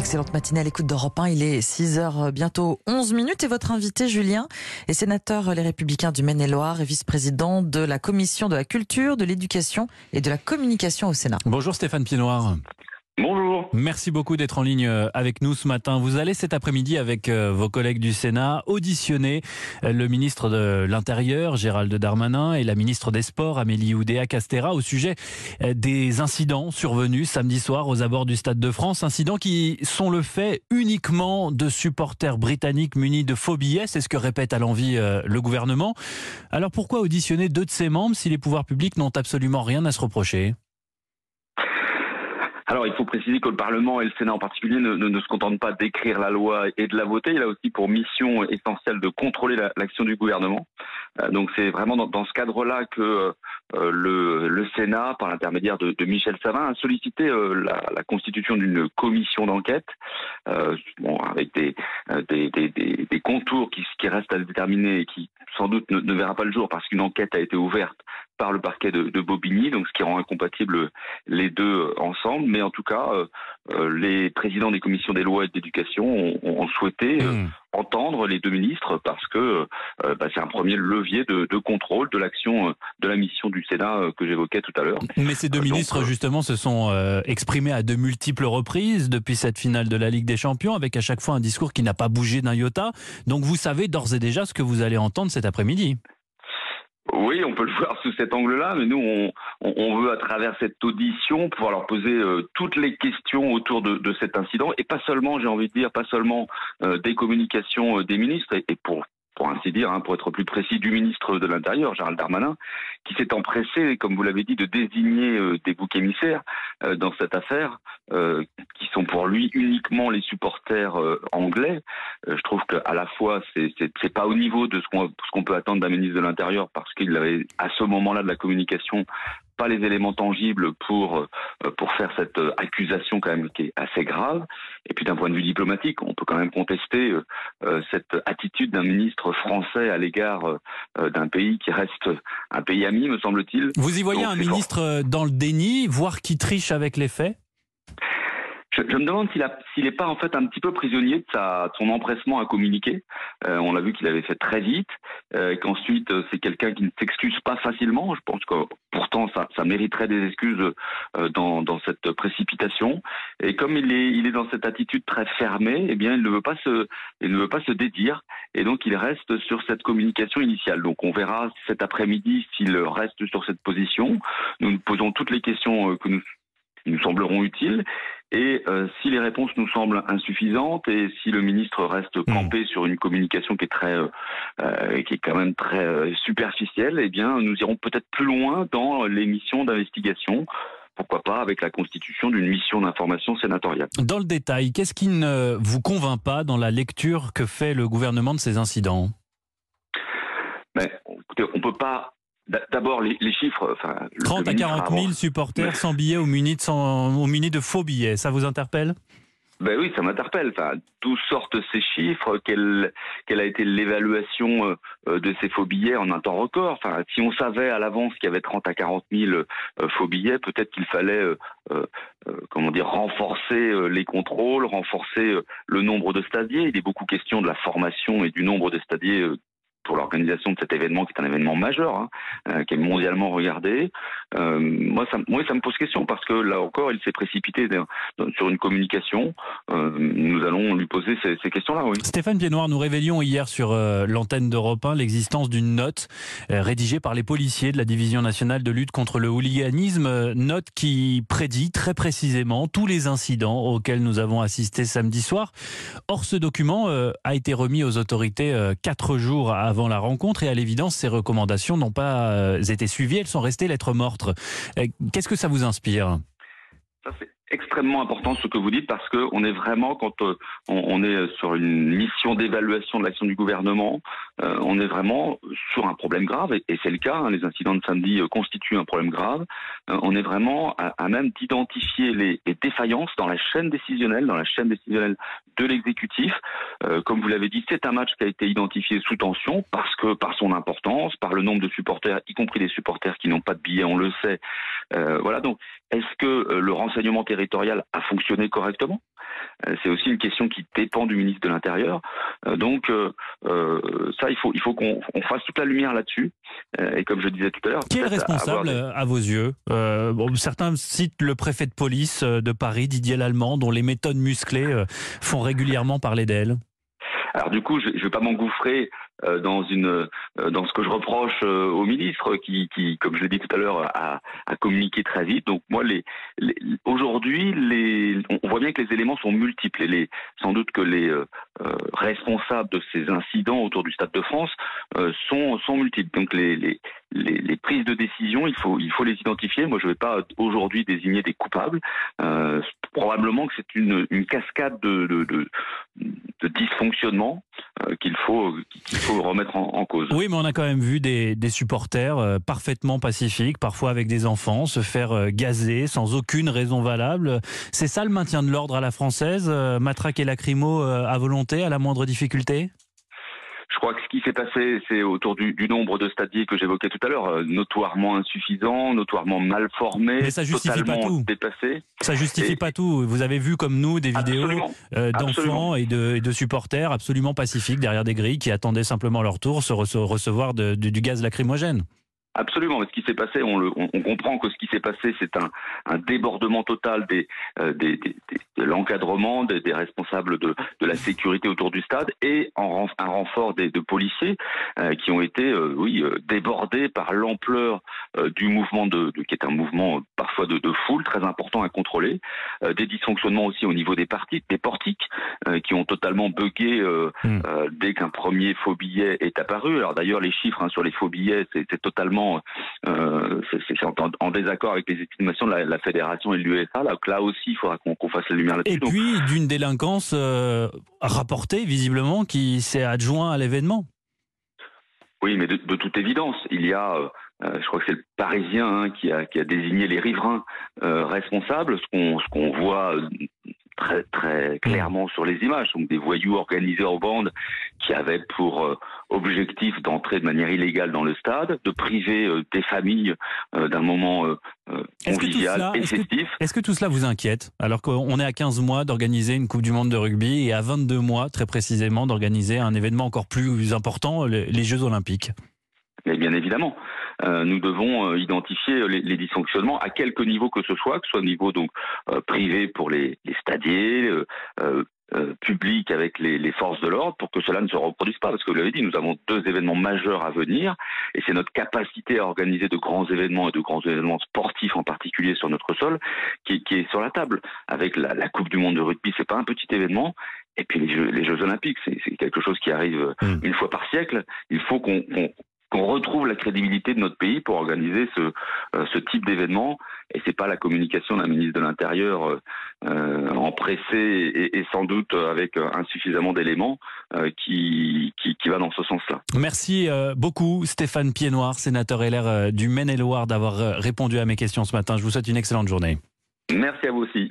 Excellente matinée à l'écoute d'Europe 1. Il est 6h bientôt 11 minutes et votre invité Julien est sénateur Les Républicains du Maine-et-Loire et vice-président de la commission de la culture, de l'éducation et de la communication au Sénat. Bonjour Stéphane Pienoir. Bonjour. Merci beaucoup d'être en ligne euh, avec nous ce matin. Vous allez cet après-midi avec euh, vos collègues du Sénat auditionner euh, le ministre de l'Intérieur, Gérald Darmanin, et la ministre des Sports, Amélie Oudéa-Castera, au sujet des incidents survenus samedi soir aux abords du Stade de France. Incidents qui sont le fait uniquement de supporters britanniques munis de faux billets. C'est ce que répète à l'envie le gouvernement. Alors pourquoi auditionner deux de ses membres si les pouvoirs publics n'ont absolument rien à se reprocher? Alors, il faut préciser que le Parlement et le Sénat en particulier ne, se contentent pas d'écrire la loi et de la voter. Il a aussi pour mission essentielle de contrôler l'action du gouvernement. Euh, donc, c'est vraiment dans, ce cadre-là que euh, le, Sénat, par l'intermédiaire de, Michel Savin, a sollicité euh, la, constitution d'une commission d'enquête, avec des, contours qui, restent à déterminer et qui sans doute ne verra pas le jour parce qu'une enquête a été ouverte par le parquet de, de, Bobigny, donc ce qui rend incompatible les deux euh, ensemble. Mais en tout cas, euh, euh, les présidents des commissions des lois et de l'éducation ont, ont, souhaité mmh. entendre les deux ministres parce que bah, c'est un premier levier de, de contrôle de l'action de la mission du Sénat que j'évoquais tout à l'heure. Mais ces deux ministres, justement, se sont exprimés à de multiples reprises depuis cette finale de la Ligue des Champions, avec à chaque fois un discours qui n'a pas bougé d'un iota. Donc vous savez d'ores et déjà ce que vous allez entendre cet après-midi. Oui, on peut le voir sous cet angle-là, mais nous, on, on, veut à travers cette audition pouvoir leur poser euh, toutes les questions autour de, cet incident, et pas seulement, j'ai envie de dire, pas seulement euh, des communications euh, des ministres, et pour pour ainsi dire, hein, pour être plus précis, du ministre de l'Intérieur, Gérald Darmanin, qui s'est empressé, comme vous l'avez dit, de désigner euh, des boucs émissaires euh, dans cette affaire, euh, qui sont pour lui uniquement les supporters anglais. je trouve qu'à la fois, c'est pas au niveau de ce qu'on peut attendre d'un ministre de l'Intérieur, parce qu'il avait à ce moment-là de la communication pas les éléments tangibles pour euh, pour faire cette euh, accusation quand même qui est assez grave. Et puis d'un point de vue diplomatique, on peut quand même contester euh, cette attitude d'un ministre français à l'égard d'un pays qui reste un pays ami, me semble-t-il. Vous y voyez un ministre dans le déni, voire qui triche avec les faits? Je, me demande s'il n'est pas en fait un petit peu prisonnier de, sa, son empressement à communiquer. Euh, on l'a vu qu'il avait fait très vite, euh, qu'ensuite euh, c'est quelqu'un qui ne s'excuse pas facilement. Je pense que pourtant ça, ça mériterait des excuses euh, dans, dans, cette précipitation. Et comme il est, il est dans cette attitude très fermée, eh bien il ne veut pas se, il ne veut pas se dédire. Et donc il reste sur cette communication initiale. Donc on verra cet après-midi s'il reste sur cette position. Nous nous posons toutes les questions que nous nous sembleront utiles. Et euh, si les réponses nous semblent insuffisantes et si le ministre reste hmm. campé sur une communication qui est très, euh, euh, qui est quand même très euh, superficielle, eh bien, nous irons peut-être plus loin dans les missions d'investigation. Pourquoi pas avec la constitution d'une mission d'information sénatoriale. Dans le détail, qu'est-ce qui ne vous convainc pas dans la lecture que fait le gouvernement de ces incidents? Mais, écoutez, on peut pas D'abord, les, les, chiffres. Enfin, 30 à 40 000 supporters sans billets ou munis de, sans, munis de faux billets, ça vous interpelle? Ben oui, ça m'interpelle. Enfin, d'où sortent ces chiffres? Quelle, quelle a été l'évaluation euh, de ces faux billets en un temps record? Enfin, si on savait à l'avance qu'il y avait 30 à 40 000 euh, faux billets, peut-être qu'il fallait, euh, euh, comment dire, renforcer les contrôles, renforcer le nombre de stadiers. Il est beaucoup question de la formation et du nombre de stadiers pour l'organisation de cet événement qui est un événement majeur, hein, euh, qui est mondialement regardé. Euh, moi, ça, moi, ça me pose question parce que là encore, il s'est précipité sur une communication. Euh, nous allons lui poser ces, ces questions-là. Oui. Stéphane Piednoir, nous révélions hier sur euh, l'antenne d'Europe 1 l'existence d'une note euh, rédigée par les policiers de la Division nationale de lutte contre le hooliganisme, euh, note qui prédit très précisément tous les incidents auxquels nous avons assisté samedi soir. Or, ce document a été remis aux autorités quatre jours avant la rencontre et à l'évidence, ces recommandations n'ont pas euh, été suivies, elles sont restées lettres mortes. Euh, qu'est-ce que ça vous inspire? Extrêmement important ce que vous dites parce que on est vraiment quand euh, on, est sur une mission d'évaluation de l'action du gouvernement, euh, on est vraiment sur un problème grave et, c'est le cas. Hein, les incidents de samedi euh, constituent un problème grave. on est vraiment à, même d'identifier les, défaillances dans la chaîne décisionnelle, dans la chaîne décisionnelle de l'exécutif. comme vous l'avez dit, c'est un match qui a été identifié sous tension parce que par son importance, par le nombre de supporters, y compris des supporters qui n'ont pas de billets, on le sait. voilà. Donc, est-ce que le renseignement territorial a fonctionné correctement? Euh, c'est aussi une question qui dépend du ministre de l'Intérieur. Euh, donc ça, il faut, il faut qu'on fasse toute la lumière là-dessus. Et comme je disais tout à l'heure, qui est le responsable à, vos yeux? Certains citent le préfet de police de Paris, Didier Lallemand, dont les méthodes musclées font régulièrement parler d'elle. Alors du coup, je ne vais pas m'engouffrer euh, dans une euh, dans ce que je reproche euh, au ministre qui, qui comme je l'ai dit tout à l'heure, a, a, communiqué très vite. Donc moi, les, aujourd'hui, les, on voit bien que les éléments sont multiples et les, sans doute que les responsables de ces incidents autour du Stade de France sont sont multiples. Donc les, les les, prises de décision, il faut, il faut les identifier. Moi, je ne vais pas aujourd'hui désigner des coupables. Euh, probablement que c'est une, cascade de, de, dysfonctionnement euh, qu'il faut, remettre en, cause. Oui, mais on a quand même vu des, supporters euh, parfaitement pacifiques, parfois avec des enfants, se faire gazer sans aucune raison valable. C'est ça le maintien de l'ordre à la française, matraque et lacrymo à volonté, à la moindre difficulté? Je crois que ce qui s'est passé, c'est autour du, du, nombre de stadiers que j'évoquais tout à l'heure, euh, notoirement insuffisant, notoirement mal formé, Mais ça justifie pas tout. dépassé. Ça justifie pas tout. Vous avez vu comme nous des vidéos euh, d'enfants et de, et de, supporters absolument pacifiques derrière des grilles qui attendaient simplement leur tour se recevoir de, du gaz lacrymogène. Absolument. Mais ce qui s'est passé, on, le, on, comprend que ce qui s'est passé, c'est un, un, débordement total des, euh, des, des, de l'encadrement des, des, responsables de, de, la sécurité autour du stade et en, un renfort des, de policiers euh, qui ont été, euh, oui, débordés par l'ampleur du mouvement de, de, qui est un mouvement parfois de, de foule très important à contrôler, des dysfonctionnements aussi au niveau des parties, des portiques qui ont totalement bugué mmh. dès qu'un premier faux billet est apparu. Alors d'ailleurs, les chiffres hein, sur les faux billets, c'est totalement euh, c'est en, désaccord avec les estimations de la, fédération et de l'UEFA. Là, là aussi, il faudra qu'on fasse la lumière là-dessus. Et puis d'une délinquance euh, rapportée visiblement qui s'est adjoint à l'événement. Oui, mais de, toute évidence, il y a, euh, je crois que c'est le Parisien hein, qui, a, désigné les riverains responsables. Ce qu'on voit très très clairement sur les images, donc des voyous organisés en bande qui avaient pour euh, objectif d'entrer de manière illégale dans le stade, de priver euh, des familles euh, d'un moment convivial et festif. Est-ce que tout cela vous inquiète alors qu'on est à 15 mois d'organiser une Coupe du Monde de rugby et à 22 mois très précisément d'organiser un événement encore plus important, les Jeux Olympiques? Mais bien évidemment, nous devons euh, identifier les, les, dysfonctionnements à quelque niveau que ce soit, que ce soit au niveau donc euh, privé pour les, les stadiers, euh, euh, public avec les, les forces de l'ordre, pour que cela ne se reproduise pas. Parce que vous l'avez dit, nous avons deux événements majeurs à venir, et c'est notre capacité à organiser de grands événements et de grands événements sportifs en particulier sur notre sol qui, qui est sur la table. Avec la, la Coupe du Monde de rugby, c'est pas un petit événement, et puis les Jeux, les Jeux Olympiques, c'est quelque chose qui arrive mmh. une fois par siècle. Il faut qu'on qu'on retrouve la crédibilité de notre pays pour organiser ce, euh, ce type d'événement. Et c'est pas la communication d'un ministre de l'Intérieur euh, euh empressé et, et, sans doute avec insuffisamment d'éléments euh, qui, qui, qui, va dans ce sens-là. Merci beaucoup Stéphane Piednoir, sénateur LR du Maine-et-Loire, d'avoir répondu à mes questions ce matin. Je vous souhaite une excellente journée. Merci à vous aussi.